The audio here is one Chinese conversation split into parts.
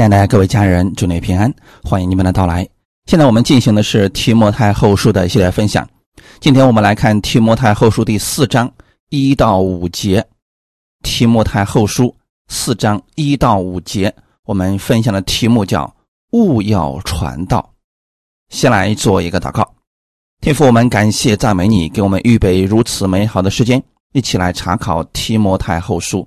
亲爱的各位家人，祝你平安，欢迎你们的到来。现在我们进行的是提摩太后书的系列分享。今天我们来看提摩太后书第四章一到五节。提摩太后书四章一到五节，我们分享的题目叫“勿要传道”。先来做一个祷告，天父，我们感谢赞美你，给我们预备如此美好的时间，一起来查考提摩太后书，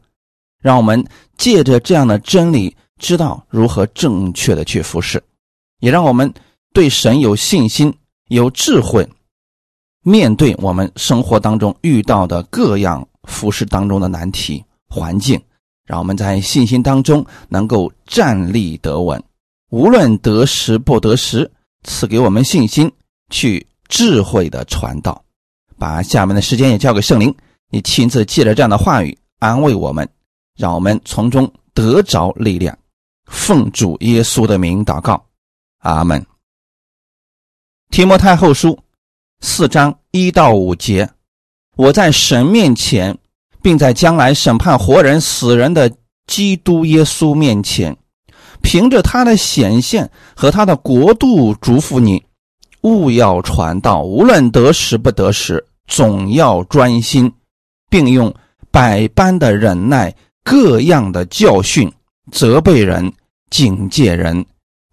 让我们借着这样的真理。知道如何正确的去服侍，也让我们对神有信心、有智慧，面对我们生活当中遇到的各样服侍当中的难题环境，让我们在信心当中能够站立得稳，无论得时不得时，赐给我们信心去智慧的传道。把下面的时间也交给圣灵，你亲自借着这样的话语安慰我们，让我们从中得着力量。奉主耶稣的名祷告，阿门。提摩太后书四章一到五节，我在神面前，并在将来审判活人死人的基督耶稣面前，凭着他的显现和他的国度，嘱咐你，勿要传道，无论得时不得时，总要专心，并用百般的忍耐，各样的教训。责备人、警戒人、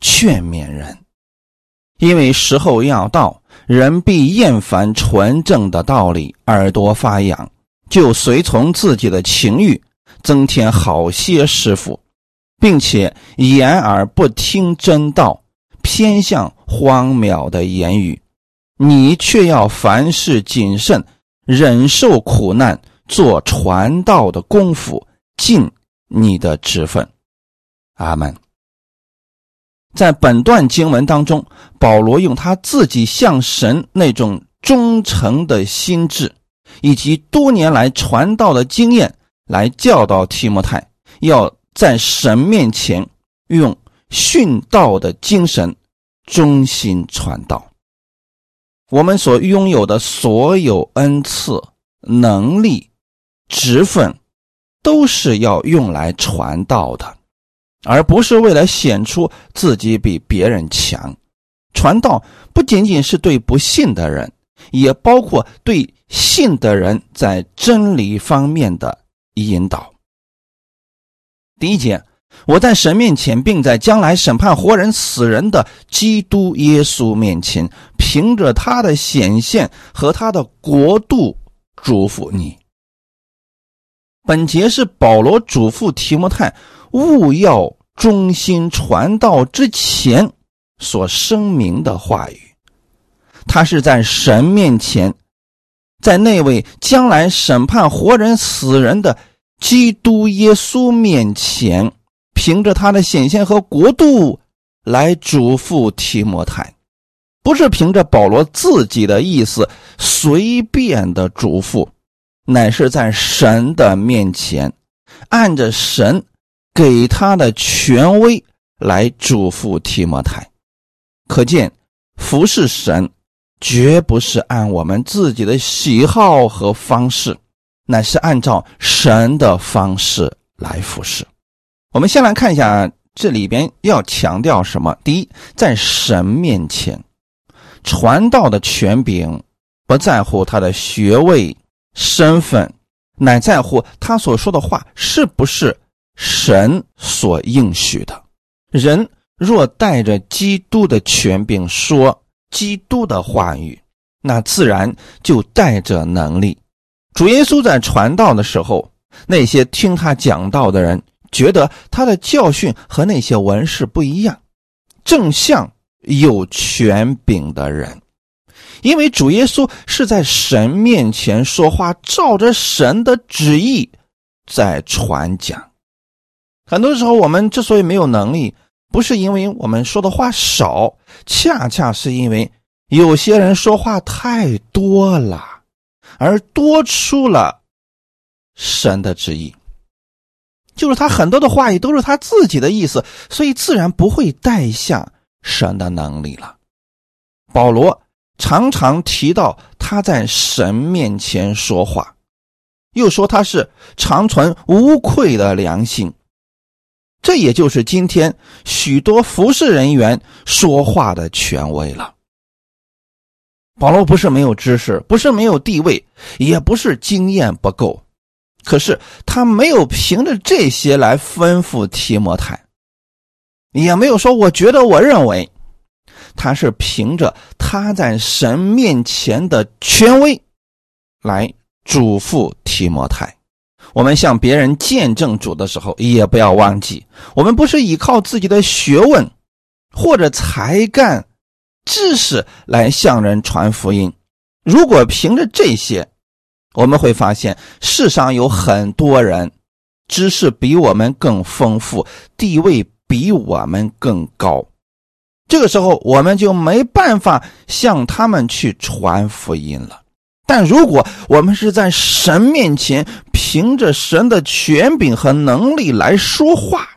劝勉人，因为时候要到，人必厌烦纯正的道理，耳朵发痒，就随从自己的情欲，增添好些师傅，并且言而不听真道，偏向荒谬的言语。你却要凡事谨慎，忍受苦难，做传道的功夫，尽你的职分。阿门。在本段经文当中，保罗用他自己向神那种忠诚的心智，以及多年来传道的经验，来教导提摩太，要在神面前用殉道的精神，忠心传道。我们所拥有的所有恩赐、能力、职分，都是要用来传道的。而不是为了显出自己比别人强，传道不仅仅是对不信的人，也包括对信的人在真理方面的引导。第一节，我在神面前，并在将来审判活人死人的基督耶稣面前，凭着他的显现和他的国度，祝福你。本节是保罗嘱咐提摩太。勿要忠心传道之前所声明的话语，他是在神面前，在那位将来审判活人死人的基督耶稣面前，凭着他的显现和国度来嘱咐提摩太，不是凭着保罗自己的意思随便的嘱咐，乃是在神的面前，按着神。给他的权威来嘱咐提摩太，可见服侍神绝不是按我们自己的喜好和方式，乃是按照神的方式来服侍。我们先来看一下这里边要强调什么。第一，在神面前传道的权柄不在乎他的学位、身份，乃在乎他所说的话是不是。神所应许的人，若带着基督的权柄说基督的话语，那自然就带着能力。主耶稣在传道的时候，那些听他讲道的人，觉得他的教训和那些文士不一样，正像有权柄的人，因为主耶稣是在神面前说话，照着神的旨意在传讲。很多时候，我们之所以没有能力，不是因为我们说的话少，恰恰是因为有些人说话太多了，而多出了神的旨意。就是他很多的话语都是他自己的意思，所以自然不会带下神的能力了。保罗常常提到他在神面前说话，又说他是长存无愧的良心。这也就是今天许多服侍人员说话的权威了。保罗不是没有知识，不是没有地位，也不是经验不够，可是他没有凭着这些来吩咐提摩太，也没有说我觉得我认为，他是凭着他在神面前的权威来嘱咐提摩太。我们向别人见证主的时候，也不要忘记，我们不是依靠自己的学问或者才干、知识来向人传福音。如果凭着这些，我们会发现世上有很多人知识比我们更丰富，地位比我们更高。这个时候，我们就没办法向他们去传福音了。但如果我们是在神面前凭着神的权柄和能力来说话，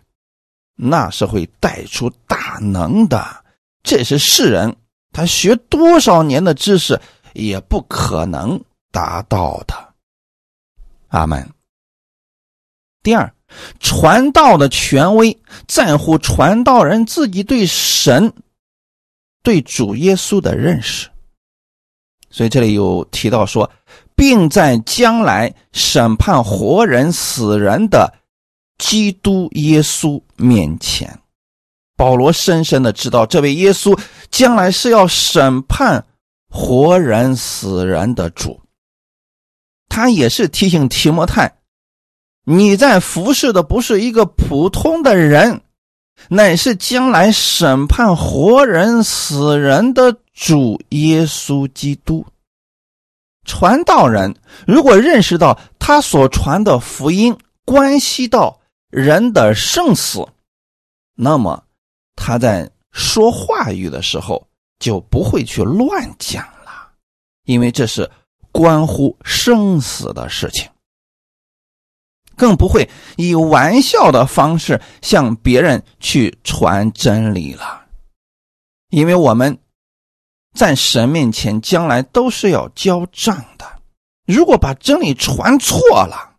那是会带出大能的。这是世人他学多少年的知识也不可能达到的。阿门。第二，传道的权威在乎传道人自己对神、对主耶稣的认识。所以这里有提到说，并在将来审判活人死人的基督耶稣面前，保罗深深的知道，这位耶稣将来是要审判活人死人的主。他也是提醒提摩太，你在服侍的不是一个普通的人，乃是将来审判活人死人的。主耶稣基督，传道人如果认识到他所传的福音关系到人的生死，那么他在说话语的时候就不会去乱讲了，因为这是关乎生死的事情，更不会以玩笑的方式向别人去传真理了，因为我们。在神面前，将来都是要交账的。如果把真理传错了，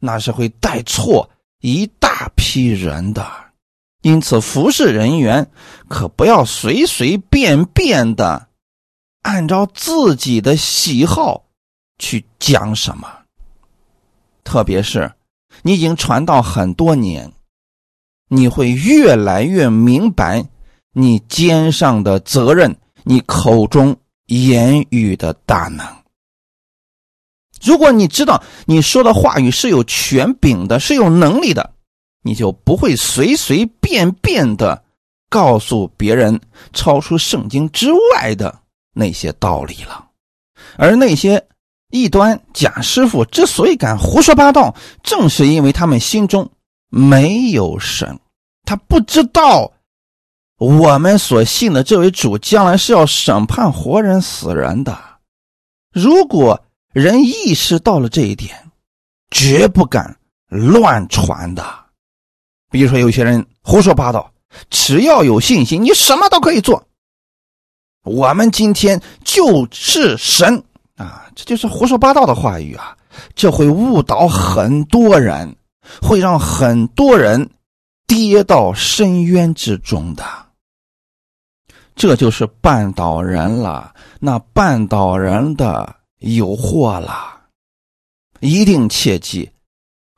那是会带错一大批人的。因此，服侍人员可不要随随便便的按照自己的喜好去讲什么。特别是你已经传道很多年，你会越来越明白你肩上的责任。你口中言语的大能，如果你知道你说的话语是有权柄的，是有能力的，你就不会随随便便的告诉别人超出圣经之外的那些道理了。而那些异端假师傅之所以敢胡说八道，正是因为他们心中没有神，他不知道。我们所信的这位主将来是要审判活人死人的。如果人意识到了这一点，绝不敢乱传的。比如说，有些人胡说八道，只要有信心，你什么都可以做。我们今天就是神，这就是胡说八道的话语啊！这会误导很多人，会让很多人跌到深渊之中的。这就是绊倒人了，那绊倒人的有祸了。一定切记，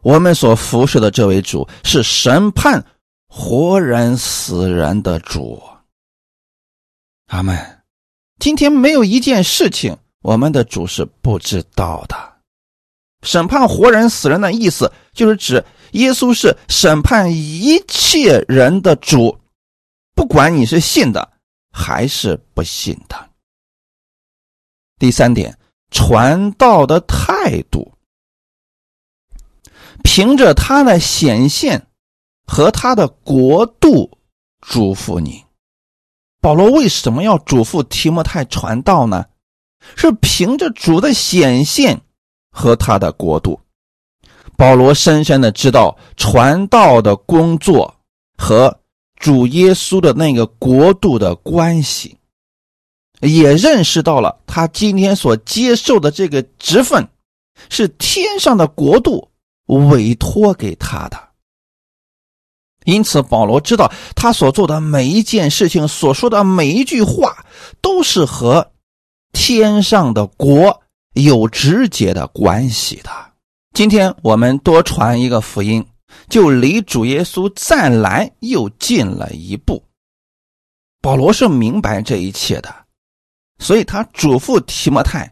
我们所服侍的这位主是审判活人死人的主。阿门。今天没有一件事情，我们的主是不知道的。审判活人死人的意思，就是指耶稣是审判一切人的主，不管你是信的。还是不信的。第三点，传道的态度，凭着他的显现和他的国度嘱咐你。保罗为什么要嘱咐提摩太传道呢？是凭着主的显现和他的国度。保罗深深的知道传道的工作和。主耶稣的那个国度的关系，也认识到了他今天所接受的这个职分，是天上的国度委托给他的。因此，保罗知道他所做的每一件事情、所说的每一句话，都是和天上的国有直接的关系的。今天我们多传一个福音，就离主耶稣再来又近了一步。保罗是明白这一切的，所以他嘱咐提摩太：“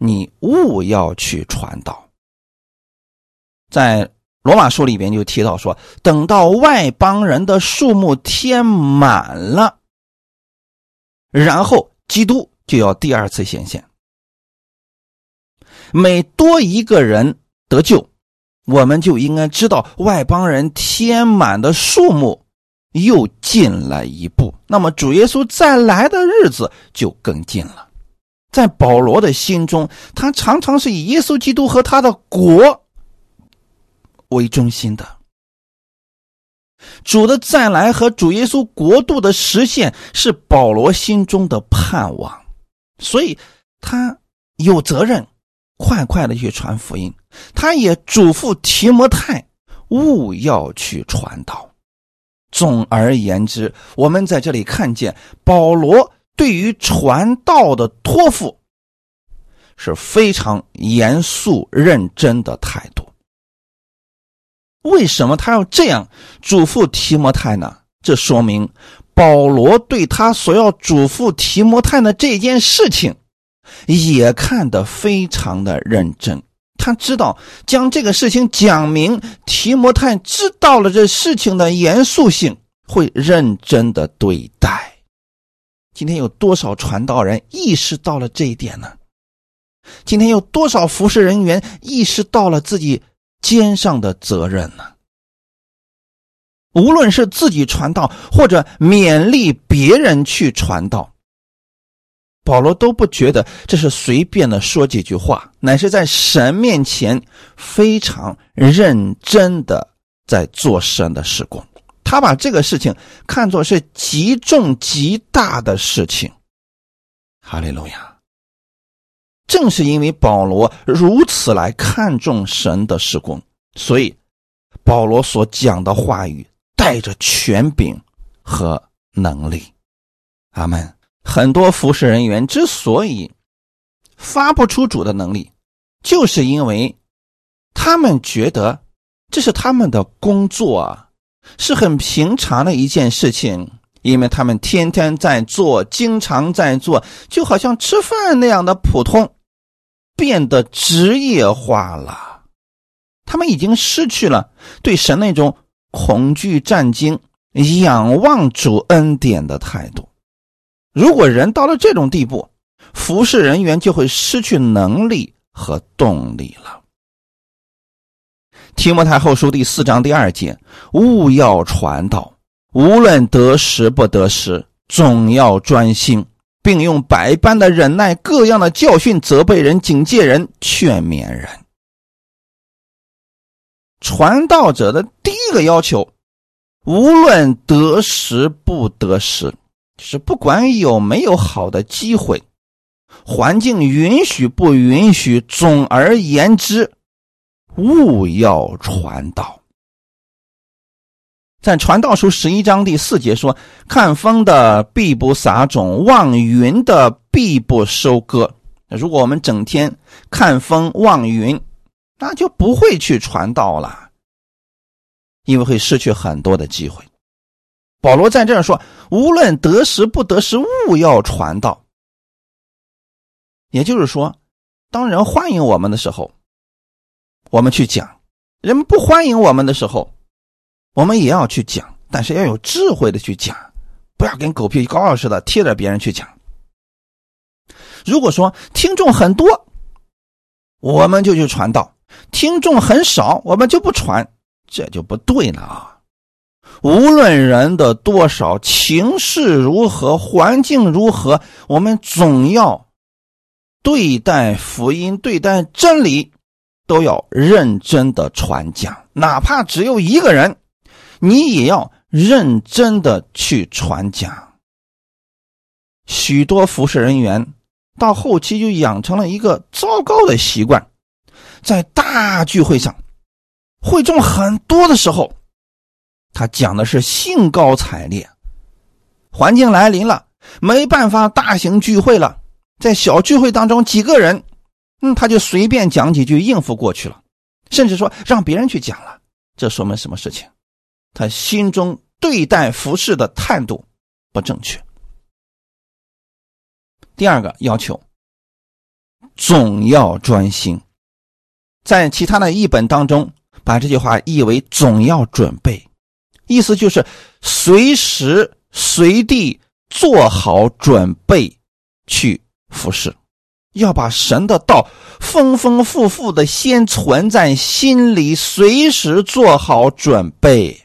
你勿要去传道。”在。罗马书里边就提到说，等到外邦人的数目填满了，然后基督就要第二次显现。每多一个人得救，我们就应该知道外邦人填满的数目又近了一步。那么主耶稣再来的日子就更近了。在保罗的心中，他常常是以耶稣基督和他的国。为中心的主的再来和主耶稣国度的实现是保罗心中的盼望，所以他有责任快快的去传福音。他也嘱咐提摩太勿要去传道。总而言之，我们在这里看见保罗对于传道的托付是非常严肃认真的态度。为什么他要这样嘱咐提摩太呢？这说明保罗对他所要嘱咐提摩太的这件事情，也看得非常的认真。他知道将这个事情讲明，提摩太知道了这事情的严肃性，会认真的对待。今天有多少传道人意识到了这一点呢？今天有多少服侍人员意识到了自己？肩上的责任呢？无论是自己传道，或者勉励别人去传道，保罗都不觉得这是随便的说几句话，乃是在神面前非常认真的在做神的事工。他把这个事情看作是极重极大的事情。哈利路亚。正是因为保罗如此来看重神的施工，所以保罗所讲的话语带着权柄和能力。阿门。很多服侍人员之所以发不出主的能力，就是因为他们觉得这是他们的工作啊，是很平常的一件事情，因为他们天天在做，经常在做，就好像吃饭那样的普通。变得职业化了，他们已经失去了对神那种恐惧战惊、仰望主恩典的态度。如果人到了这种地步，服侍人员就会失去能力和动力了。提摩太后书第四章第二节：勿要传道，无论得时不得时，总要专心。并用百般的忍耐、各样的教训责备人、警戒人、劝勉人。传道者的第一个要求，无论得时不得时，就是不管有没有好的机会，环境允许不允许，总而言之，勿要传道。在传道书十一章第四节说：“看风的必不撒种，望云的必不收割。”如果我们整天看风望云，那就不会去传道了，因为会失去很多的机会。保罗在这儿说：“无论得时不得时，勿要传道。”也就是说，当人欢迎我们的时候，我们去讲；人们不欢迎我们的时候，我们也要去讲，但是要有智慧的去讲，不要跟狗屁膏药似的贴着别人去讲。如果说听众很多，我们就去传道；听众很少，我们就不传，这就不对了啊！无论人的多少，情势如何，环境如何，我们总要对待福音、对待真理，都要认真的传讲，哪怕只有一个人。你也要认真的去传讲。许多服侍人员到后期就养成了一个糟糕的习惯，在大聚会上，会众很多的时候，他讲的是兴高采烈，环境来临了，没办法大型聚会了，在小聚会当中几个人，嗯，他就随便讲几句应付过去了，甚至说让别人去讲了。这说明什么事情？他心中对待服饰的态度不正确。第二个要求，总要专心。在其他的译本当中，把这句话译为“总要准备”，意思就是随时随地做好准备去服侍，要把神的道丰丰富富的先存在心里，随时做好准备。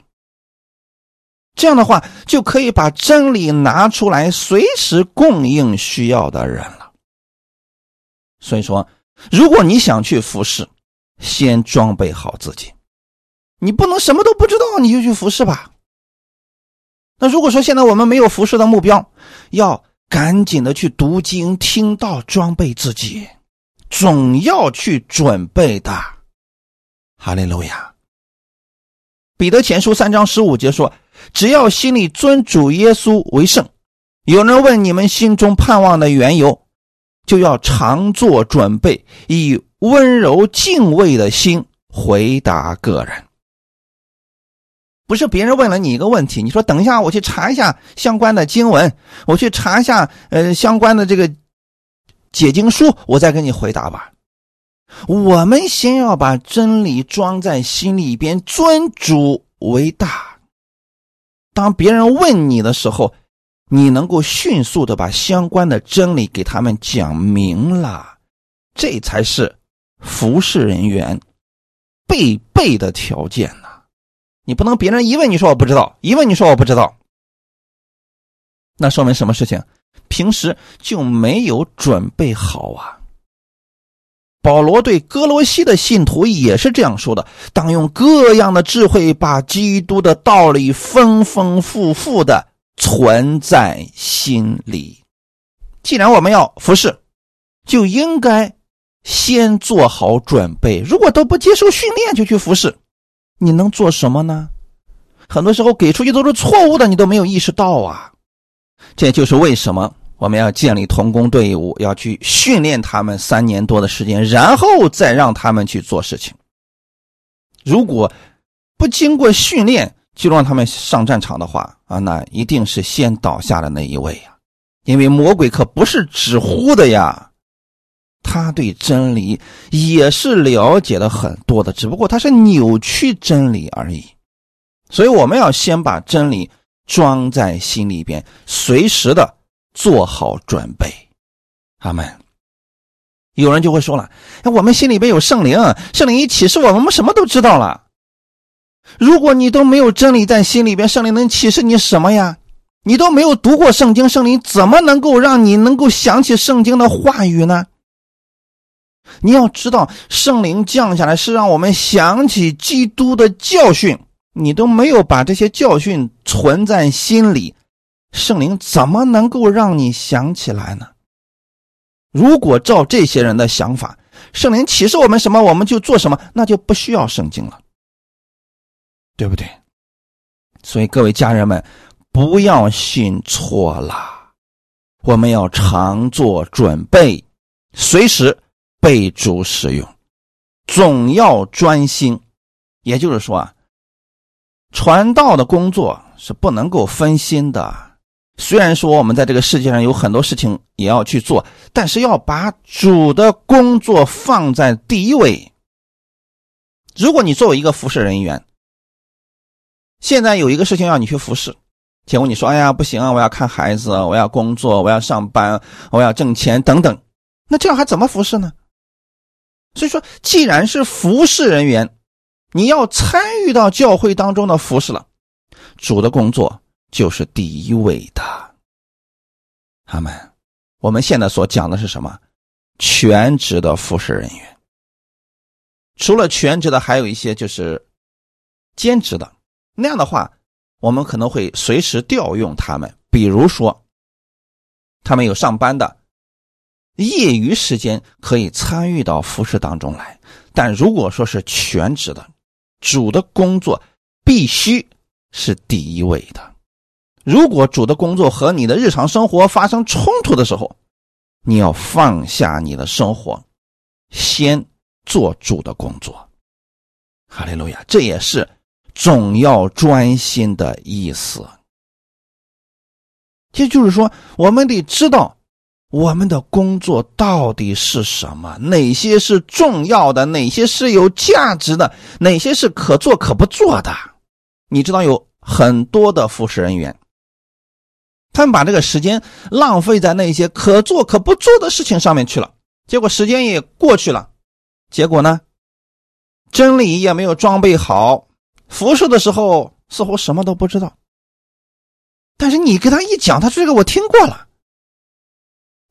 这样的话，就可以把真理拿出来，随时供应需要的人了。所以说，如果你想去服侍，先装备好自己。你不能什么都不知道你就去服侍吧。那如果说现在我们没有服侍的目标，要赶紧的去读经、听道，装备自己，总要去准备的。哈利路亚。彼得前书三章十五节说。只要心里尊主耶稣为圣，有人问你们心中盼望的缘由，就要常做准备，以温柔敬畏的心回答个人。不是别人问了你一个问题，你说等一下我去查一下相关的经文，我去查一下呃相关的这个解经书，我再给你回答吧。我们先要把真理装在心里边，尊主为大。当别人问你的时候，你能够迅速的把相关的真理给他们讲明了，这才是服侍人员必备的条件呢。你不能别人一问你说我不知道，一问你说我不知道，那说明什么事情？平时就没有准备好啊。保罗对哥罗西的信徒也是这样说的：当用各样的智慧，把基督的道理丰丰富富的存在心里。既然我们要服侍，就应该先做好准备。如果都不接受训练就去服侍，你能做什么呢？很多时候给出去都是错误的，你都没有意识到啊。这就是为什么。我们要建立童工队伍，要去训练他们三年多的时间，然后再让他们去做事情。如果不经过训练就让他们上战场的话啊，那一定是先倒下的那一位呀。因为魔鬼可不是纸糊的呀，他对真理也是了解的很多的，只不过他是扭曲真理而已。所以我们要先把真理装在心里边，随时的。做好准备，阿门。有人就会说了：“我们心里边有圣灵，圣灵一启示我们，我们什么都知道了。如果你都没有真理在心里边，圣灵能启示你什么呀？你都没有读过圣经，圣灵怎么能够让你能够想起圣经的话语呢？你要知道，圣灵降下来是让我们想起基督的教训，你都没有把这些教训存在心里。”圣灵怎么能够让你想起来呢？如果照这些人的想法，圣灵启示我们什么，我们就做什么，那就不需要圣经了，对不对？所以各位家人们，不要信错了，我们要常做准备，随时备主使用，总要专心。也就是说啊，传道的工作是不能够分心的。虽然说我们在这个世界上有很多事情也要去做，但是要把主的工作放在第一位。如果你作为一个服侍人员，现在有一个事情要你去服侍，结果你说：“哎呀，不行啊，我要看孩子，我要工作，我要上班，我要挣钱等等。”那这样还怎么服侍呢？所以说，既然是服侍人员，你要参与到教会当中的服侍了，主的工作。就是第一位的，他们，我们现在所讲的是什么？全职的服侍人员。除了全职的，还有一些就是兼职的。那样的话，我们可能会随时调用他们。比如说，他们有上班的，业余时间可以参与到服侍当中来。但如果说是全职的，主的工作必须是第一位的。如果主的工作和你的日常生活发生冲突的时候，你要放下你的生活，先做主的工作。哈利路亚！这也是总要专心的意思。这就是说，我们得知道我们的工作到底是什么，哪些是重要的，哪些是有价值的，哪些是可做可不做的。你知道，有很多的服侍人员。他们把这个时间浪费在那些可做可不做的事情上面去了，结果时间也过去了，结果呢，真理也没有装备好，服侍的时候似乎什么都不知道。但是你给他一讲，他这个我听过了，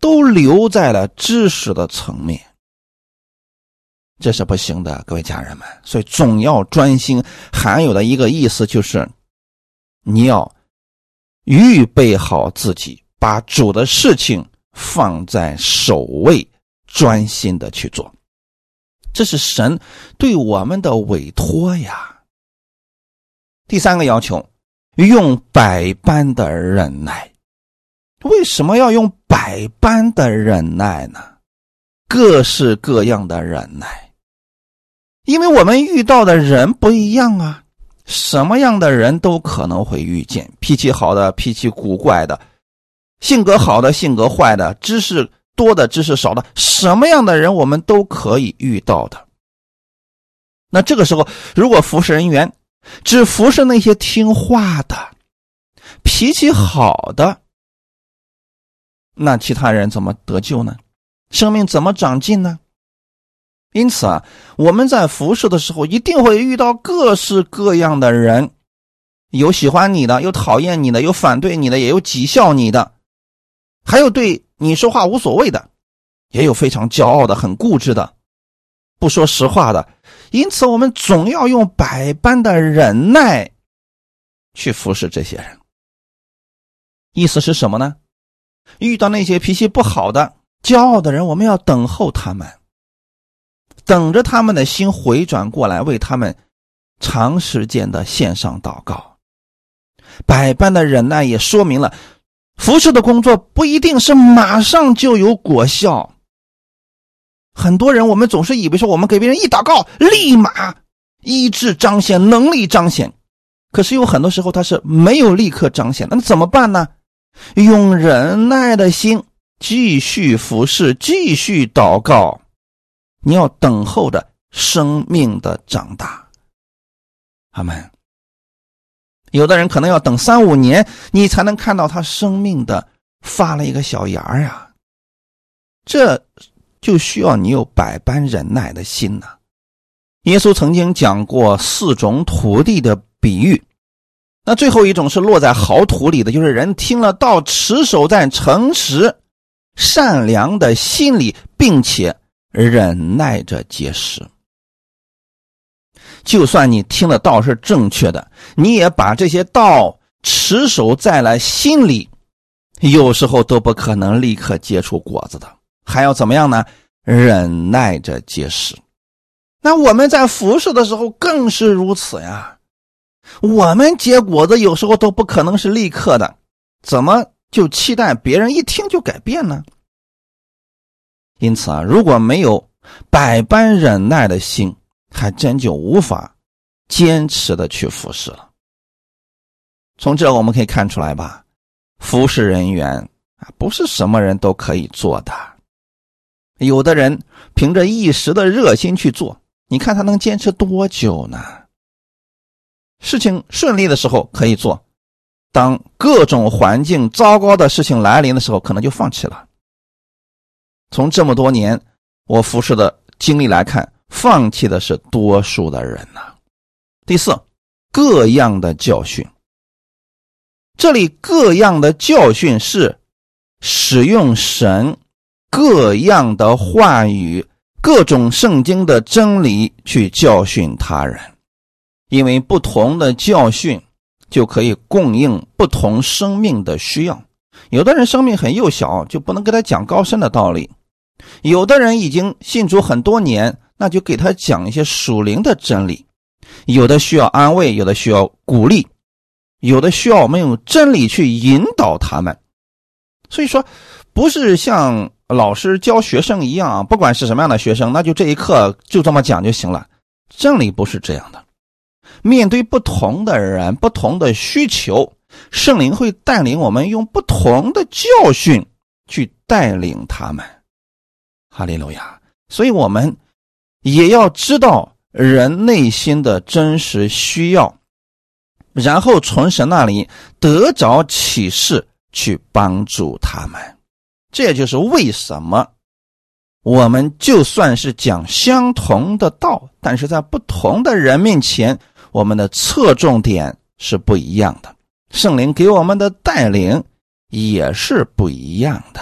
都留在了知识的层面，这是不行的，各位家人们。所以总要专心，含有的一个意思就是你要。预备好自己，把主的事情放在首位，专心的去做，这是神对我们的委托呀。第三个要求，用百般的忍耐。为什么要用百般的忍耐呢？各式各样的忍耐，因为我们遇到的人不一样啊。什么样的人都可能会遇见，脾气好的、脾气古怪的，性格好的、性格坏的，知识多的、知识少的，什么样的人我们都可以遇到的。那这个时候，如果服侍人员只服侍那些听话的、脾气好的，那其他人怎么得救呢？生命怎么长进呢？因此啊，我们在服侍的时候，一定会遇到各式各样的人，有喜欢你的，有讨厌你的，有反对你的，也有讥笑你的，还有对你说话无所谓的，也有非常骄傲的、很固执的，不说实话的。因此，我们总要用百般的忍耐去服侍这些人。意思是什么呢？遇到那些脾气不好的、骄傲的人，我们要等候他们。等着他们的心回转过来，为他们长时间的献上祷告，百般的忍耐也说明了，服侍的工作不一定是马上就有果效。很多人，我们总是以为说，我们给别人一祷告，立马医治彰显，能力彰显，可是有很多时候他是没有立刻彰显，那怎么办呢？用忍耐的心继续服侍，继续祷告。你要等候着生命的长大，阿门。有的人可能要等三五年，你才能看到他生命的发了一个小芽呀。这就需要你有百般忍耐的心呐。耶稣曾经讲过四种土地的比喻，那最后一种是落在好土里的，就是人听了道，持守在诚实、善良的心里，并且。忍耐着结实，就算你听的道是正确的，你也把这些道持守在了心里，有时候都不可能立刻结出果子的。还要怎么样呢？忍耐着结实。那我们在服侍的时候更是如此呀。我们结果子有时候都不可能是立刻的，怎么就期待别人一听就改变呢？因此啊，如果没有百般忍耐的心，还真就无法坚持的去服侍了。从这我们可以看出来吧，服侍人员啊，不是什么人都可以做的。有的人凭着一时的热心去做，你看他能坚持多久呢？事情顺利的时候可以做，当各种环境糟糕的事情来临的时候，可能就放弃了。从这么多年我服侍的经历来看，放弃的是多数的人呐。第四，各样的教训。这里各样的教训是使用神各样的话语、各种圣经的真理去教训他人，因为不同的教训就可以供应不同生命的需要。有的人生命很幼小，就不能给他讲高深的道理。有的人已经信主很多年，那就给他讲一些属灵的真理。有的需要安慰，有的需要鼓励，有的需要我们用真理去引导他们。所以说，不是像老师教学生一样，不管是什么样的学生，那就这一课就这么讲就行了。真理不是这样的。面对不同的人、不同的需求，圣灵会带领我们用不同的教训去带领他们。哈利路亚！所以我们也要知道人内心的真实需要，然后从神那里得着启示，去帮助他们。这也就是为什么我们就算是讲相同的道，但是在不同的人面前。我们的侧重点是不一样的，圣灵给我们的带领也是不一样的，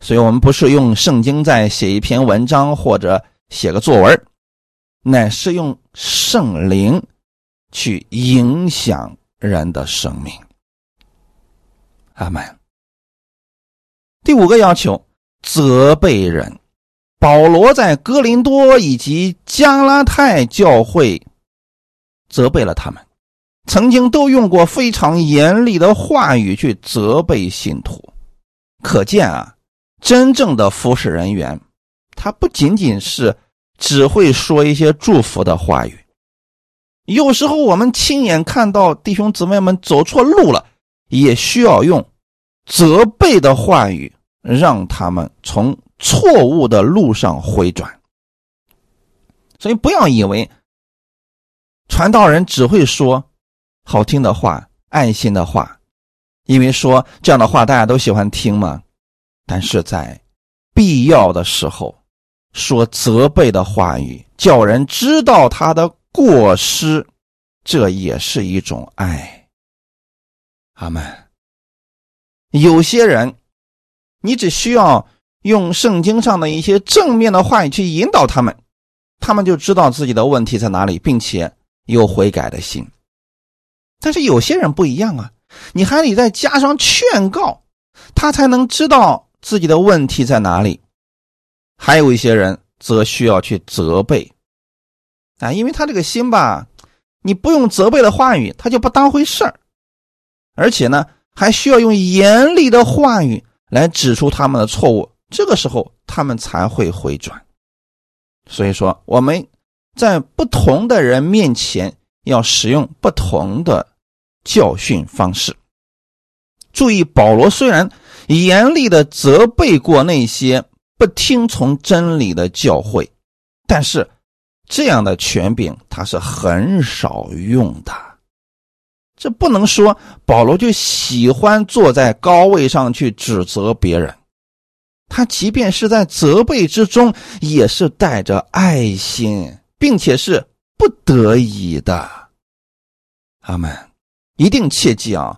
所以，我们不是用圣经在写一篇文章或者写个作文，乃是用圣灵去影响人的生命。阿门。第五个要求，责备人。保罗在哥林多以及加拉太教会。责备了他们，曾经都用过非常严厉的话语去责备信徒，可见啊，真正的服侍人员，他不仅仅是只会说一些祝福的话语，有时候我们亲眼看到弟兄姊妹们走错路了，也需要用责备的话语让他们从错误的路上回转。所以不要以为。传道人只会说好听的话、爱心的话，因为说这样的话大家都喜欢听嘛。但是在必要的时候，说责备的话语，叫人知道他的过失，这也是一种爱。阿门。有些人，你只需要用圣经上的一些正面的话语去引导他们，他们就知道自己的问题在哪里，并且。有悔改的心，但是有些人不一样啊，你还得再加上劝告，他才能知道自己的问题在哪里。还有一些人则需要去责备，啊，因为他这个心吧，你不用责备的话语，他就不当回事儿，而且呢，还需要用严厉的话语来指出他们的错误，这个时候他们才会回转。所以说，我们。在不同的人面前，要使用不同的教训方式。注意，保罗虽然严厉的责备过那些不听从真理的教会，但是这样的权柄他是很少用的。这不能说保罗就喜欢坐在高位上去指责别人，他即便是在责备之中，也是带着爱心。并且是不得已的，阿门！一定切记啊！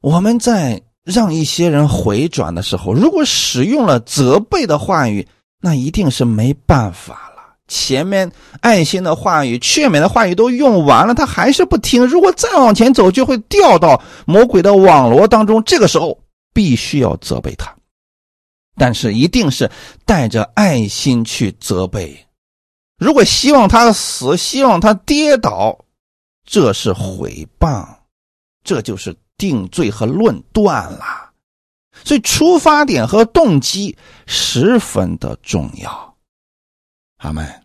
我们在让一些人回转的时候，如果使用了责备的话语，那一定是没办法了。前面爱心的话语、劝勉的话语都用完了，他还是不听。如果再往前走，就会掉到魔鬼的网络当中。这个时候，必须要责备他，但是一定是带着爱心去责备。如果希望他死，希望他跌倒，这是毁谤，这就是定罪和论断了。所以出发点和动机十分的重要。阿门。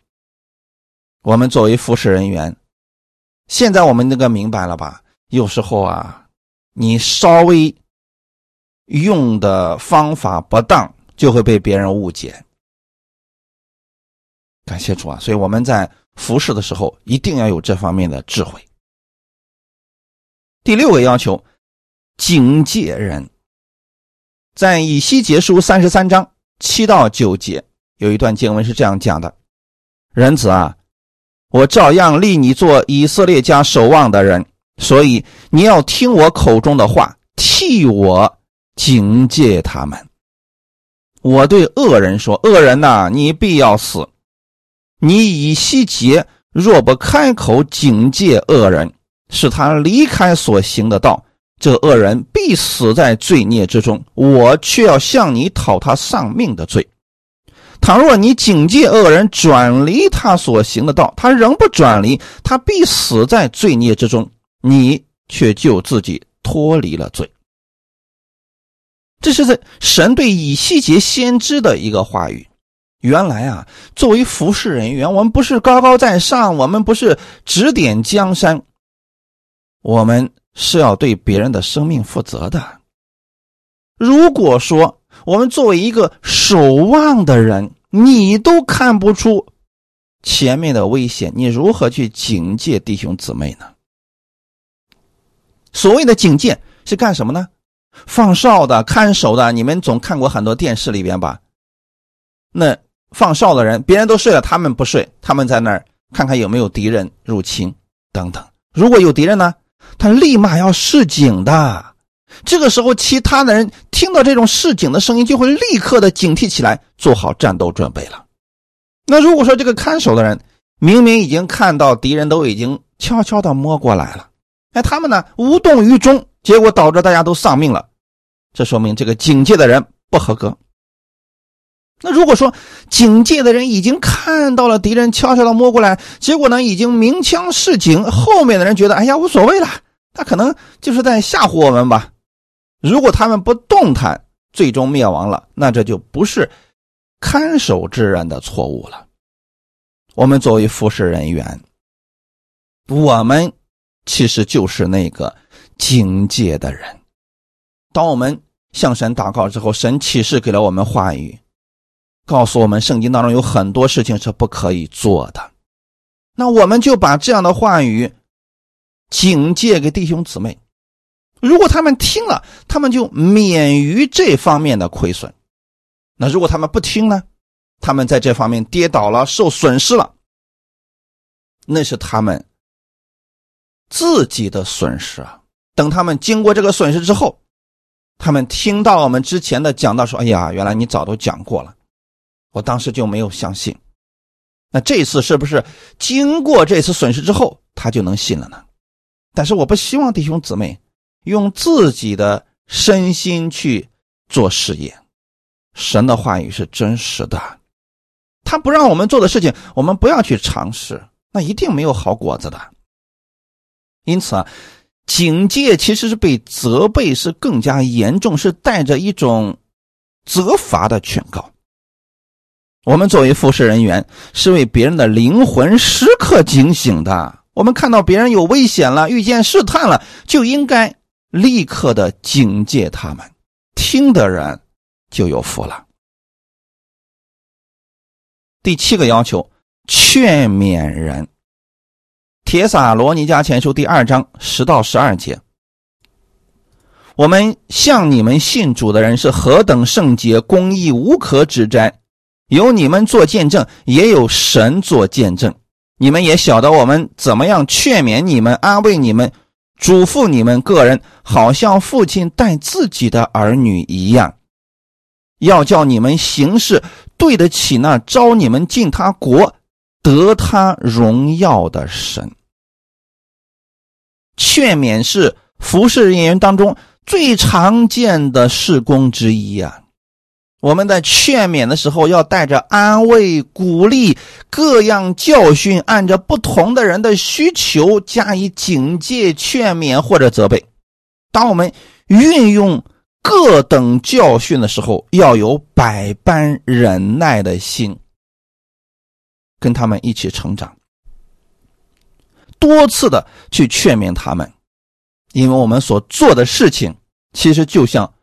我们作为服侍人员，现在我们那个明白了吧？有时候啊，你稍微用的方法不当，就会被别人误解。感谢主啊！所以我们在服侍的时候一定要有这方面的智慧。第六个要求，警戒人。在以西结书三十三章七到九节有一段经文是这样讲的：“人子啊，我照样立你做以色列家守望的人，所以你要听我口中的话，替我警戒他们。我对恶人说：恶人呐，你必要死。”你以西结若不开口警戒恶人，使他离开所行的道，这恶人必死在罪孽之中。我却要向你讨他丧命的罪。倘若你警戒恶人转离他所行的道，他仍不转离，他必死在罪孽之中。你却救自己脱离了罪。这是在神对以西结先知的一个话语。原来啊，作为服侍人员，我们不是高高在上，我们不是指点江山，我们是要对别人的生命负责的。如果说我们作为一个守望的人，你都看不出前面的危险，你如何去警戒弟兄姊妹呢？所谓的警戒是干什么呢？放哨的、看守的，你们总看过很多电视里边吧？那放哨的人，别人都睡了，他们不睡，他们在那儿看看有没有敌人入侵等等。如果有敌人呢，他立马要示警的。这个时候，其他的人听到这种示警的声音，就会立刻的警惕起来，做好战斗准备了。那如果说这个看守的人明明已经看到敌人都已经悄悄的摸过来了，哎，他们呢无动于衷。结果导致大家都丧命了，这说明这个警戒的人不合格。那如果说警戒的人已经看到了敌人悄悄的摸过来，结果呢已经鸣枪示警，后面的人觉得哎呀无所谓了，他可能就是在吓唬我们吧。如果他们不动弹，最终灭亡了，那这就不是看守之人的错误了。我们作为服侍人员，我们其实就是那个。警戒的人，当我们向神祷告之后，神启示给了我们话语，告诉我们圣经当中有很多事情是不可以做的。那我们就把这样的话语警戒给弟兄姊妹，如果他们听了，他们就免于这方面的亏损。那如果他们不听呢？他们在这方面跌倒了，受损失了，那是他们自己的损失啊。等他们经过这个损失之后，他们听到我们之前的讲到说：“哎呀，原来你早都讲过了，我当时就没有相信。”那这次是不是经过这次损失之后，他就能信了呢？但是我不希望弟兄姊妹用自己的身心去做事业。神的话语是真实的，他不让我们做的事情，我们不要去尝试，那一定没有好果子的。因此啊。警戒其实是被责备，是更加严重，是带着一种责罚的劝告。我们作为服侍人员，是为别人的灵魂时刻警醒的。我们看到别人有危险了，遇见试探了，就应该立刻的警戒他们。听的人就有福了。第七个要求，劝勉人。铁撒罗尼迦前书第二章十到十二节，我们向你们信主的人是何等圣洁、公义、无可指摘，有你们做见证，也有神做见证。你们也晓得我们怎么样劝勉你们、安慰你们、嘱咐你们个人，好像父亲待自己的儿女一样，要叫你们行事对得起那招你们进他国、得他荣耀的神。劝勉是服侍人员当中最常见的事工之一啊！我们在劝勉的时候，要带着安慰、鼓励、各样教训，按照不同的人的需求加以警戒、劝勉或者责备。当我们运用各等教训的时候，要有百般忍耐的心，跟他们一起成长。多次的去劝勉他们，因为我们所做的事情，其实就像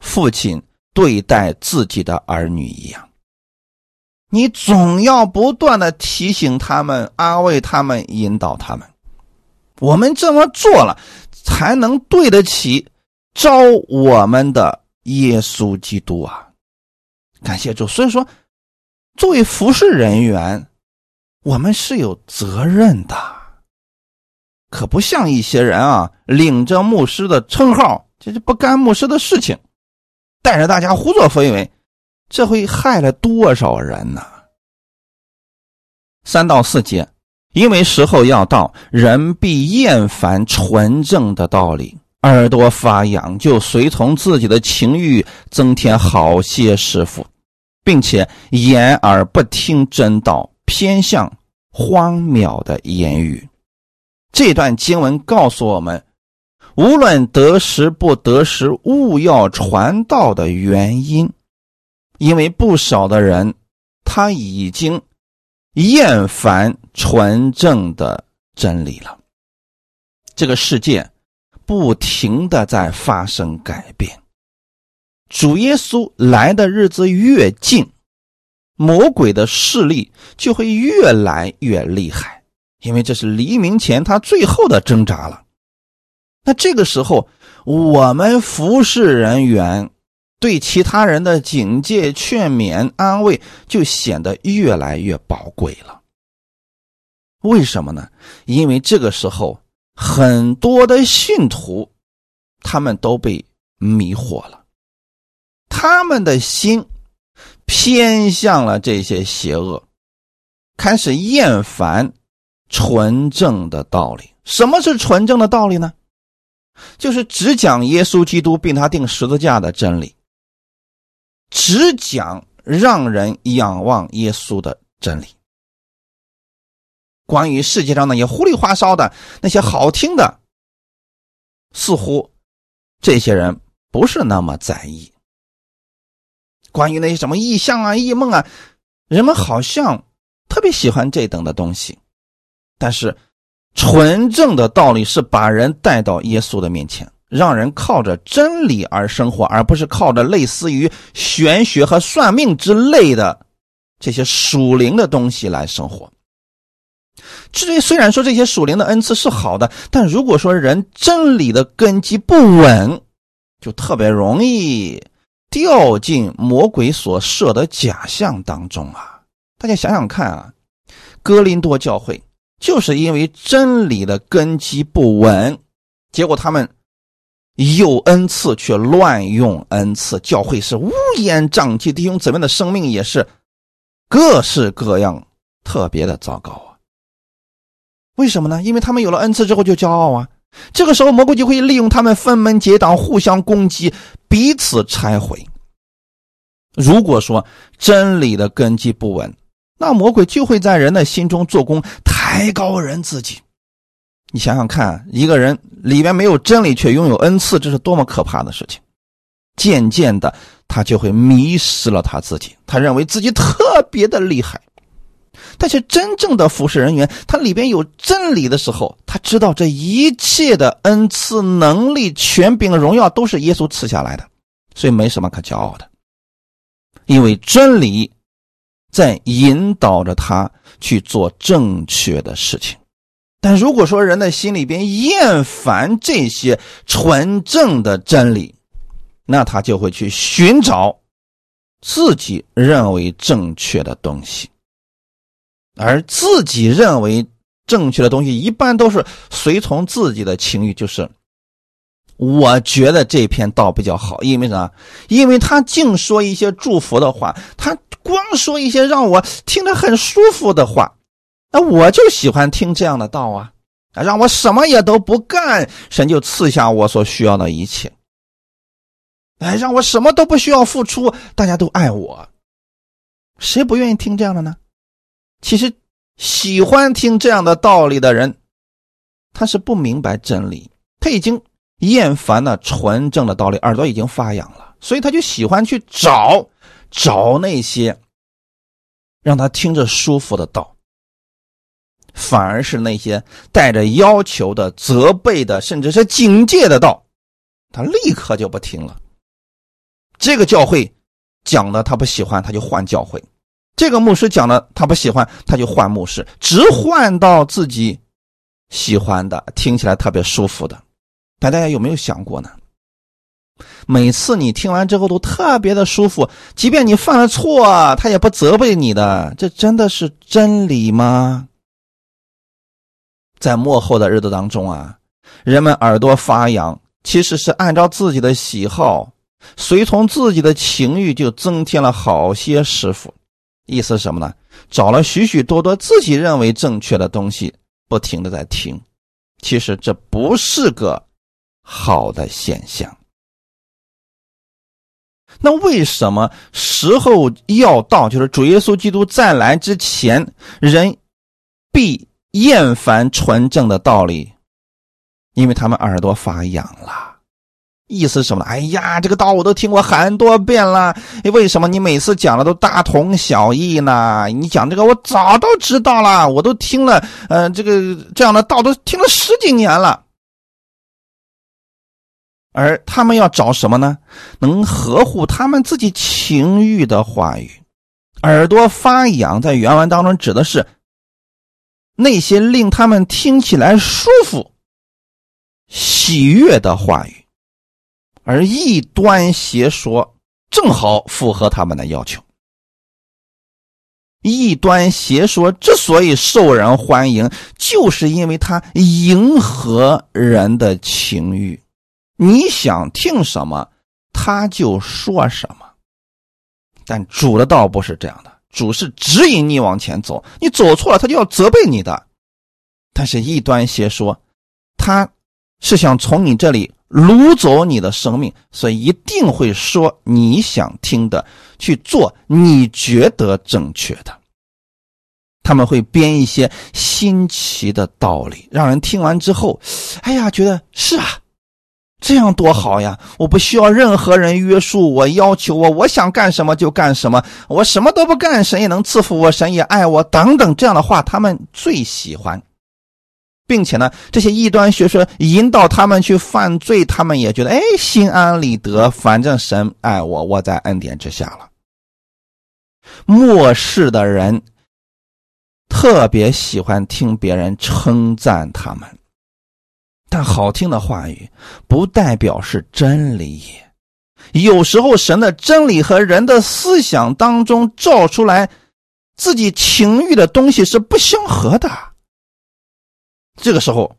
父亲对待自己的儿女一样。你总要不断的提醒他们、安慰他们、引导他们。我们这么做了，才能对得起招我们的耶稣基督啊！感谢主。所以说，作为服侍人员，我们是有责任的。可不像一些人啊，领着牧师的称号，这是不干牧师的事情，带着大家胡作非为，这会害了多少人呢？三到四节，因为时候要到，人必厌烦纯正的道理，耳朵发痒，就随从自己的情欲，增添好些师傅，并且掩耳不听真道，偏向荒谬的言语。这段经文告诉我们，无论得时不得时，勿要传道的原因，因为不少的人他已经厌烦纯正的真理了。这个世界不停的在发生改变，主耶稣来的日子越近，魔鬼的势力就会越来越厉害，因为这是黎明前他最后的挣扎了。那这个时候，我们服侍人员对其他人的警戒、劝勉、安慰就显得越来越宝贵了。为什么呢？因为这个时候很多的信徒，他们都被迷惑了，他们的心偏向了这些邪恶，开始厌烦纯正的道理。什么是纯正的道理呢？就是只讲耶稣基督并他定十字架的真理，只讲让人仰望耶稣的真理。关于世界上那些糊里花哨的那些好听的，似乎这些人不是那么在意。关于那些什么异象啊、异梦啊，人们好像特别喜欢这等的东西，但是。纯正的道理是把人带到耶稣的面前，让人靠着真理而生活，而不是靠着类似于玄学和算命之类的这些属灵的东西来生活。这虽然说这些属灵的恩赐是好的，但如果说人真理的根基不稳，就特别容易掉进魔鬼所设的假象当中啊！大家想想看啊，哥林多教会。就是因为真理的根基不稳，结果他们有恩赐却乱用恩赐，教会是乌烟瘴气，弟兄姊妹的生命也是各式各样，特别的糟糕啊！为什么呢？因为他们有了恩赐之后就骄傲啊，这个时候魔鬼就会利用他们分门结党，互相攻击，彼此拆毁。如果说真理的根基不稳，那魔鬼就会在人的心中做工，他抬高人自己。你想想看，一个人里面没有真理，却拥有恩赐，这是多么可怕的事情！渐渐的，他就会迷失了他自己，他认为自己特别的厉害。但是真正的服侍人员，他里边有真理的时候，他知道这一切的恩赐、能力、权柄、荣耀都是耶稣赐下来的，所以没什么可骄傲的，因为真理。在引导着他去做正确的事情，但如果说人的心里边厌烦这些纯正的真理，那他就会去寻找自己认为正确的东西，而自己认为正确的东西，一般都是随从自己的情欲，就是我觉得这篇道比较好，因为啥？因为他净说一些祝福的话，他。光说一些让我听着很舒服的话，那我就喜欢听这样的道啊！啊，让我什么也都不干，神就赐下我所需要的一切。哎，让我什么都不需要付出，大家都爱我，谁不愿意听这样的呢？其实，喜欢听这样的道理的人，他是不明白真理，他已经厌烦了纯正的道理，耳朵已经发痒了，所以他就喜欢去找。找那些让他听着舒服的道，反而是那些带着要求的、责备的，甚至是警戒的道，他立刻就不听了。这个教会讲的他不喜欢，他就换教会；这个牧师讲的他不喜欢，他就换牧师，只换到自己喜欢的、听起来特别舒服的。但大家有没有想过呢？每次你听完之后都特别的舒服，即便你犯了错，他也不责备你的。这真的是真理吗？在幕后的日子当中啊，人们耳朵发痒，其实是按照自己的喜好，随从自己的情欲，就增添了好些师傅。意思是什么呢？找了许许多多自己认为正确的东西，不停的在听。其实这不是个好的现象。那为什么时候要到，就是主耶稣基督再来之前，人必厌烦纯正的道理？因为他们耳朵发痒了。意思什么？哎呀，这个道我都听过很多遍了，为什么你每次讲的都大同小异呢？你讲这个我早都知道了，我都听了，呃，这个这样的道都听了十几年了。而他们要找什么呢？能合乎他们自己情欲的话语。耳朵发痒，在原文当中指的是那些令他们听起来舒服、喜悦的话语。而异端邪说正好符合他们的要求。异端邪说之所以受人欢迎，就是因为它迎合人的情欲。你想听什么，他就说什么。但主的道不是这样的，主是指引你往前走，你走错了，他就要责备你的。但是异端邪说，他是想从你这里。掳走你的生命，所以一定会说你想听的，去做你觉得正确的。他们会编一些新奇的道理，让人听完之后，哎呀，觉得是啊，这样多好呀！我不需要任何人约束我、要求我，我想干什么就干什么，我什么都不干，神也能赐福我，神也爱我，等等这样的话，他们最喜欢。并且呢，这些异端学说引导他们去犯罪，他们也觉得哎，心安理得，反正神爱我，我在恩典之下了。末世的人特别喜欢听别人称赞他们，但好听的话语不代表是真理。有时候神的真理和人的思想当中照出来自己情欲的东西是不相合的。这个时候，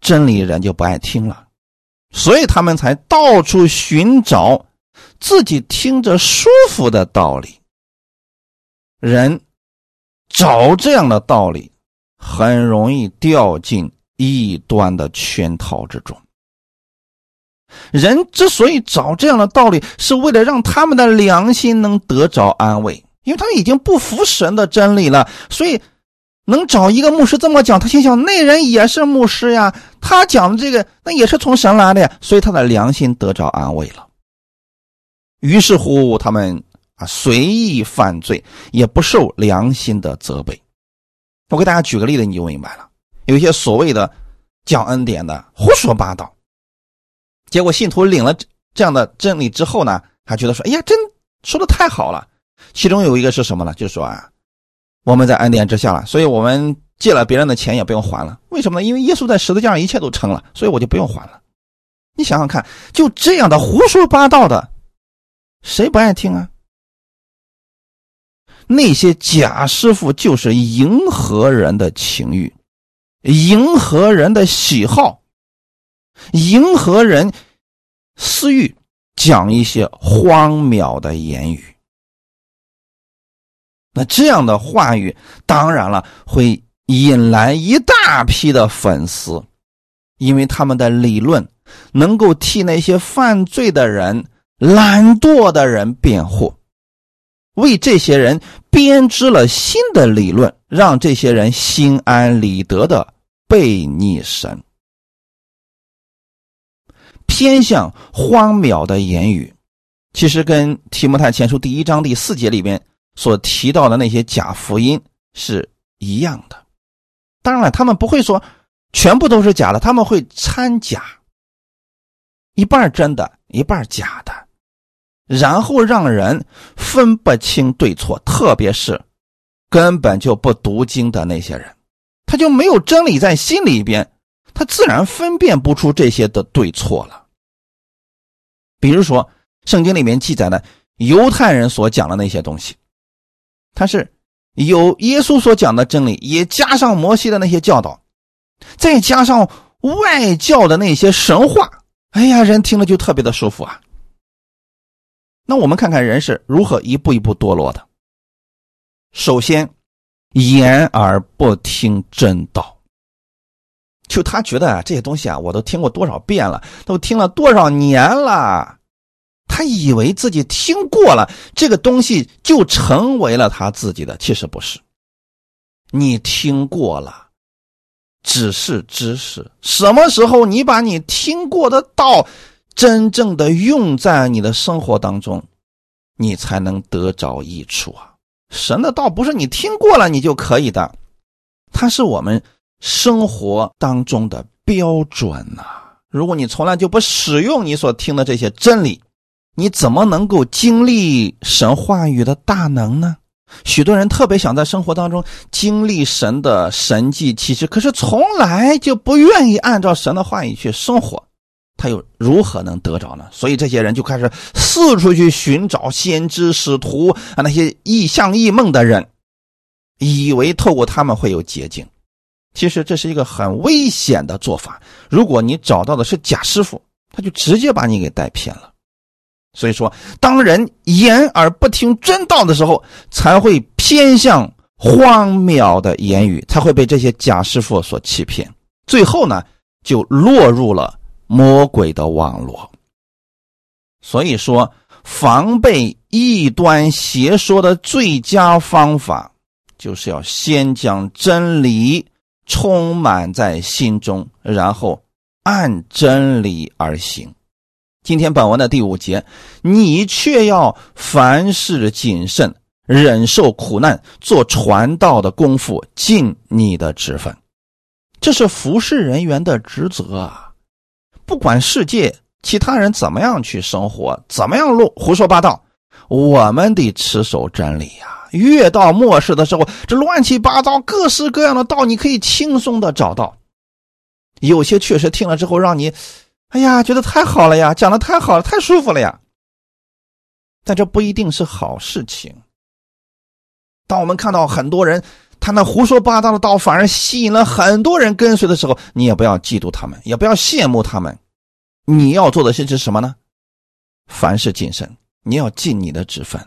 真理人就不爱听了，所以他们才到处寻找自己听着舒服的道理。人找这样的道理，很容易掉进异端的圈套之中。人之所以找这样的道理，是为了让他们的良心能得着安慰，因为他们已经不服神的真理了，所以。能找一个牧师这么讲，他心想那人也是牧师呀，他讲的这个那也是从神来的呀，所以他的良心得着安慰了。于是乎，他们啊随意犯罪，也不受良心的责备。我给大家举个例子，你就明白了。有一些所谓的讲恩典的胡说八道，结果信徒领了这样的真理之后呢，还觉得说：“哎呀，真说的太好了。”其中有一个是什么呢？就是说啊。我们在恩典之下了，所以我们借了别人的钱也不用还了。为什么呢？因为耶稣在十字架上一切都成了，所以我就不用还了。你想想看，就这样的胡说八道的，谁不爱听啊？那些假师傅就是迎合人的情欲，迎合人的喜好，迎合人私欲，讲一些荒谬的言语。那这样的话语，当然了，会引来一大批的粉丝，因为他们的理论能够替那些犯罪的人、懒惰的人辩护，为这些人编织了新的理论，让这些人心安理得的背逆神，偏向荒谬的言语，其实跟提摩太前书第一章第四节里边。所提到的那些假福音是一样的，当然了，他们不会说全部都是假的，他们会掺假，一半真的，一半假的，然后让人分不清对错，特别是根本就不读经的那些人，他就没有真理在心里边，他自然分辨不出这些的对错了。比如说，圣经里面记载的犹太人所讲的那些东西。他是有耶稣所讲的真理，也加上摩西的那些教导，再加上外教的那些神话，哎呀，人听了就特别的舒服啊。那我们看看人是如何一步一步堕落的。首先，言而不听真道，就他觉得啊，这些东西啊，我都听过多少遍了，都听了多少年了。他以为自己听过了这个东西，就成为了他自己的。其实不是，你听过了，只是知识。什么时候你把你听过的道真正的用在你的生活当中，你才能得着益处啊！神的道不是你听过了你就可以的，它是我们生活当中的标准呐。如果你从来就不使用你所听的这些真理，你怎么能够经历神话语的大能呢？许多人特别想在生活当中经历神的神迹奇事，可是从来就不愿意按照神的话语去生活，他又如何能得着呢？所以这些人就开始四处去寻找先知使徒啊，那些异象异梦的人，以为透过他们会有捷径。其实这是一个很危险的做法。如果你找到的是假师傅，他就直接把你给带偏了。所以说，当人言而不听真道的时候，才会偏向荒谬的言语，才会被这些假师傅所欺骗，最后呢，就落入了魔鬼的网络。所以说，防备异端邪说的最佳方法，就是要先将真理充满在心中，然后按真理而行。今天本文的第五节，你却要凡事谨慎，忍受苦难，做传道的功夫，尽你的职分。这是服侍人员的职责啊！不管世界其他人怎么样去生活，怎么样乱胡说八道，我们得持守真理呀。越到末世的时候，这乱七八糟、各式各样的道，你可以轻松的找到。有些确实听了之后，让你。哎呀，觉得太好了呀，讲的太好了，太舒服了呀。但这不一定是好事情。当我们看到很多人他那胡说八道的道，反而吸引了很多人跟随的时候，你也不要嫉妒他们，也不要羡慕他们。你要做的是是什么呢？凡事谨慎，你要尽你的职分。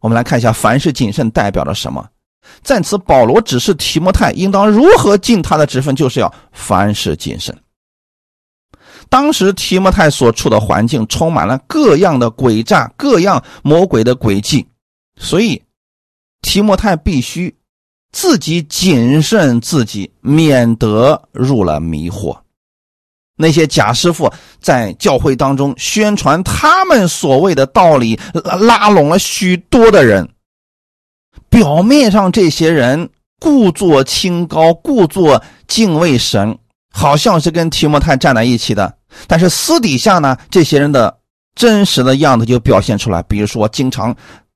我们来看一下，凡事谨慎代表了什么？在此，保罗指示提摩太应当如何尽他的职分，就是要凡事谨慎。当时提摩太所处的环境充满了各样的诡诈、各样魔鬼的诡计，所以提摩太必须自己谨慎自己，免得入了迷惑。那些假师傅在教会当中宣传他们所谓的道理，拉拢了许多的人。表面上这些人故作清高，故作敬畏神。好像是跟提摩太站在一起的，但是私底下呢，这些人的真实的样子就表现出来。比如说，经常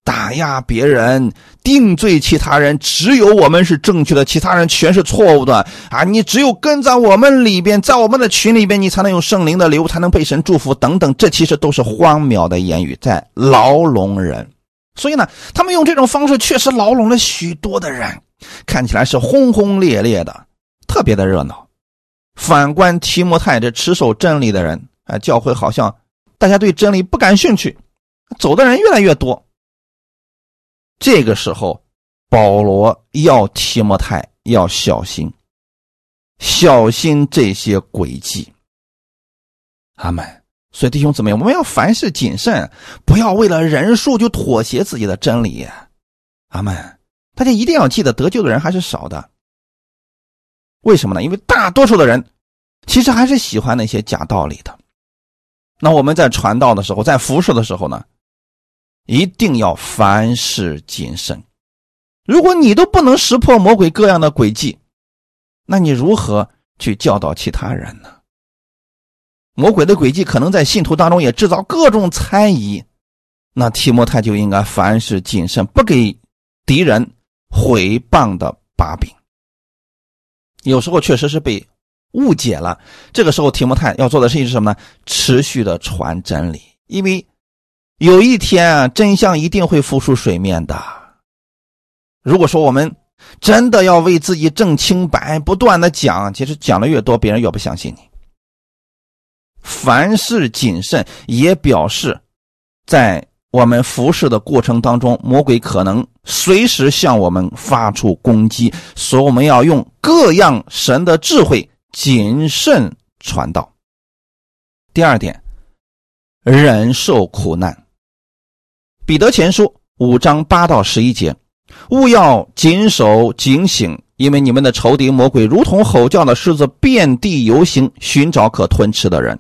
打压别人，定罪其他人，只有我们是正确的，其他人全是错误的啊！你只有跟在我们里边，在我们的群里边，你才能有圣灵的流，才能被神祝福等等。这其实都是荒谬的言语，在牢笼人。所以呢，他们用这种方式确实牢笼了许多的人，看起来是轰轰烈烈的，特别的热闹。反观提摩太这持守真理的人，啊，教会好像大家对真理不感兴趣，走的人越来越多。这个时候，保罗要提摩太要小心，小心这些诡计。阿门。所以弟兄姊妹，我们要凡事谨慎，不要为了人数就妥协自己的真理。阿门。大家一定要记得，得救的人还是少的。为什么呢？因为大多数的人其实还是喜欢那些假道理的。那我们在传道的时候，在服侍的时候呢，一定要凡事谨慎。如果你都不能识破魔鬼各样的诡计，那你如何去教导其他人呢？魔鬼的诡计可能在信徒当中也制造各种猜疑，那提摩太就应该凡事谨慎，不给敌人毁谤的把柄。有时候确实是被误解了，这个时候提摩太要做的事情是什么呢？持续的传真理，因为有一天啊，真相一定会浮出水面的。如果说我们真的要为自己挣清白，不断的讲，其实讲的越多，别人越不相信你。凡事谨慎，也表示在。我们服侍的过程当中，魔鬼可能随时向我们发出攻击，所以我们要用各样神的智慧谨慎传道。第二点，忍受苦难。彼得前书五章八到十一节，勿要谨守警醒，因为你们的仇敌魔鬼如同吼叫的狮子，遍地游行，寻找可吞吃的人。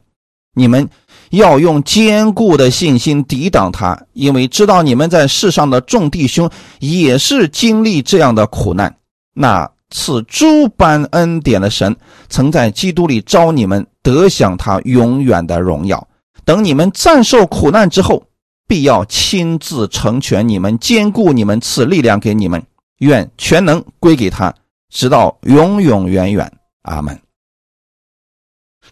你们要用坚固的信心抵挡他，因为知道你们在世上的众弟兄也是经历这样的苦难。那赐诸般恩典的神，曾在基督里招你们得享他永远的荣耀。等你们暂受苦难之后，必要亲自成全你们，兼顾你们，赐力量给你们。愿全能归给他。直到永永远远，阿门。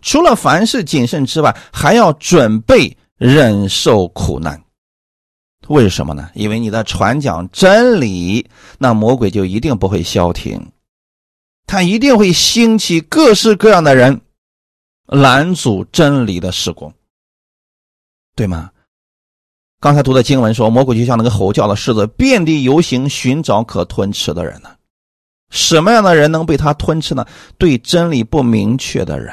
除了凡事谨慎之外，还要准备忍受苦难。为什么呢？因为你在传讲真理，那魔鬼就一定不会消停，他一定会兴起各式各样的人拦阻真理的施工，对吗？刚才读的经文说，魔鬼就像那个吼叫的狮子，遍地游行，寻找可吞吃的人呢。什么样的人能被他吞吃呢？对真理不明确的人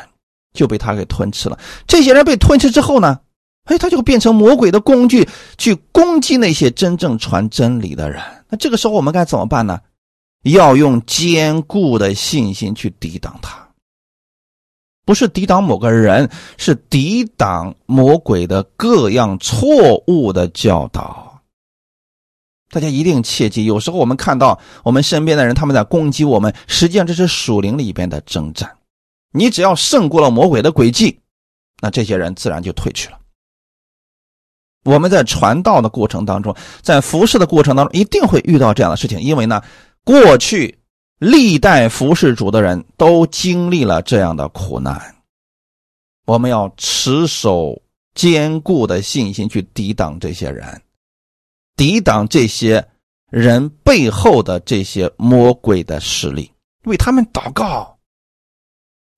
就被他给吞吃了。这些人被吞吃之后呢？哎，他就变成魔鬼的工具，去攻击那些真正传真理的人。那这个时候我们该怎么办呢？要用坚固的信心去抵挡他，不是抵挡某个人，是抵挡魔鬼的各样错误的教导。大家一定切记，有时候我们看到我们身边的人他们在攻击我们，实际上这是属灵里边的征战。你只要胜过了魔鬼的诡计，那这些人自然就退去了。我们在传道的过程当中，在服侍的过程当中，一定会遇到这样的事情，因为呢，过去历代服侍主的人都经历了这样的苦难。我们要持守坚固的信心去抵挡这些人。抵挡这些人背后的这些魔鬼的势力，为他们祷告。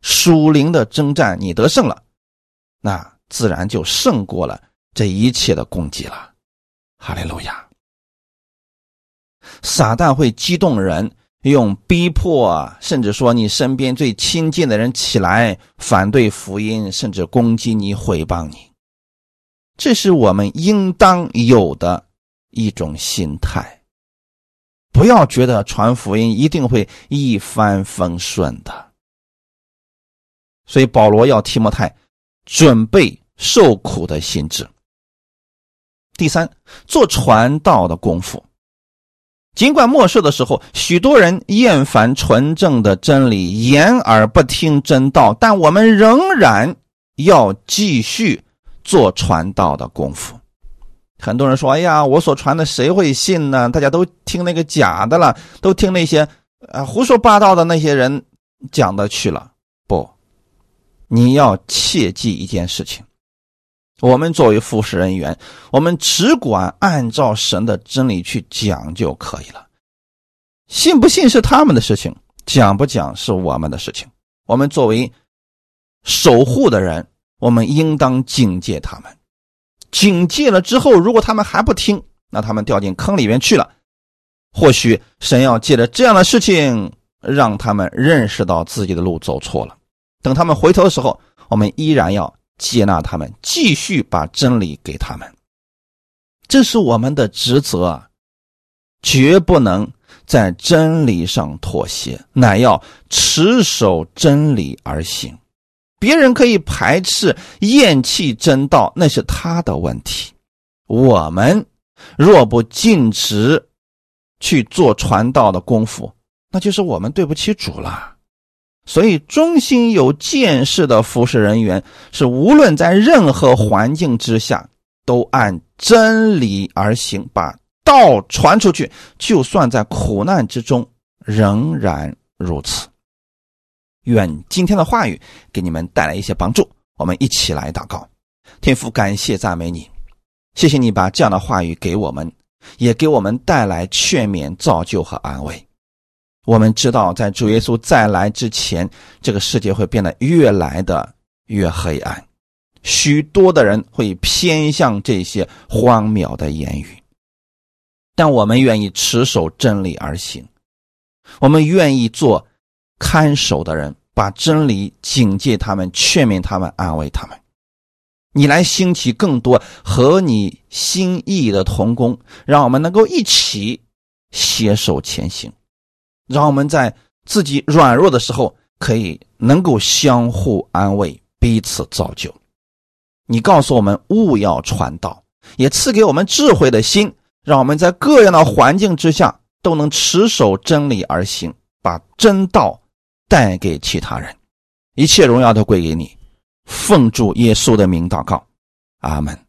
属灵的征战，你得胜了，那自然就胜过了这一切的攻击了。哈利路亚！撒旦会激动人，用逼迫，甚至说你身边最亲近的人起来反对福音，甚至攻击你、毁谤你。这是我们应当有的。一种心态，不要觉得传福音一定会一帆风顺的。所以保罗要提摩太准备受苦的心智。第三，做传道的功夫。尽管末世的时候，许多人厌烦纯正的真理，言而不听真道，但我们仍然要继续做传道的功夫。很多人说：“哎呀，我所传的谁会信呢？大家都听那个假的了，都听那些啊胡说八道的那些人讲的去了。”不，你要切记一件事情：我们作为服侍人员，我们只管按照神的真理去讲就可以了。信不信是他们的事情，讲不讲是我们的事情。我们作为守护的人，我们应当警戒他们。警戒了之后，如果他们还不听，那他们掉进坑里面去了。或许神要借着这样的事情，让他们认识到自己的路走错了。等他们回头的时候，我们依然要接纳他们，继续把真理给他们。这是我们的职责，绝不能在真理上妥协，乃要持守真理而行。别人可以排斥、厌弃真道，那是他的问题。我们若不尽职去做传道的功夫，那就是我们对不起主了。所以，忠心有见识的服侍人员是无论在任何环境之下，都按真理而行，把道传出去。就算在苦难之中，仍然如此。愿今天的话语给你们带来一些帮助。我们一起来祷告，天父，感谢赞美你，谢谢你把这样的话语给我们，也给我们带来劝勉、造就和安慰。我们知道，在主耶稣再来之前，这个世界会变得越来的越黑暗，许多的人会偏向这些荒谬的言语。但我们愿意持守真理而行，我们愿意做。看守的人把真理警戒他们，劝勉他们，安慰他们。你来兴起更多和你心意的同工，让我们能够一起携手前行。让我们在自己软弱的时候，可以能够相互安慰，彼此造就。你告诉我们勿要传道，也赐给我们智慧的心，让我们在各样的环境之下都能持守真理而行，把真道带给其他人。一切荣耀都归给你，奉主耶稣的名祷告，阿门。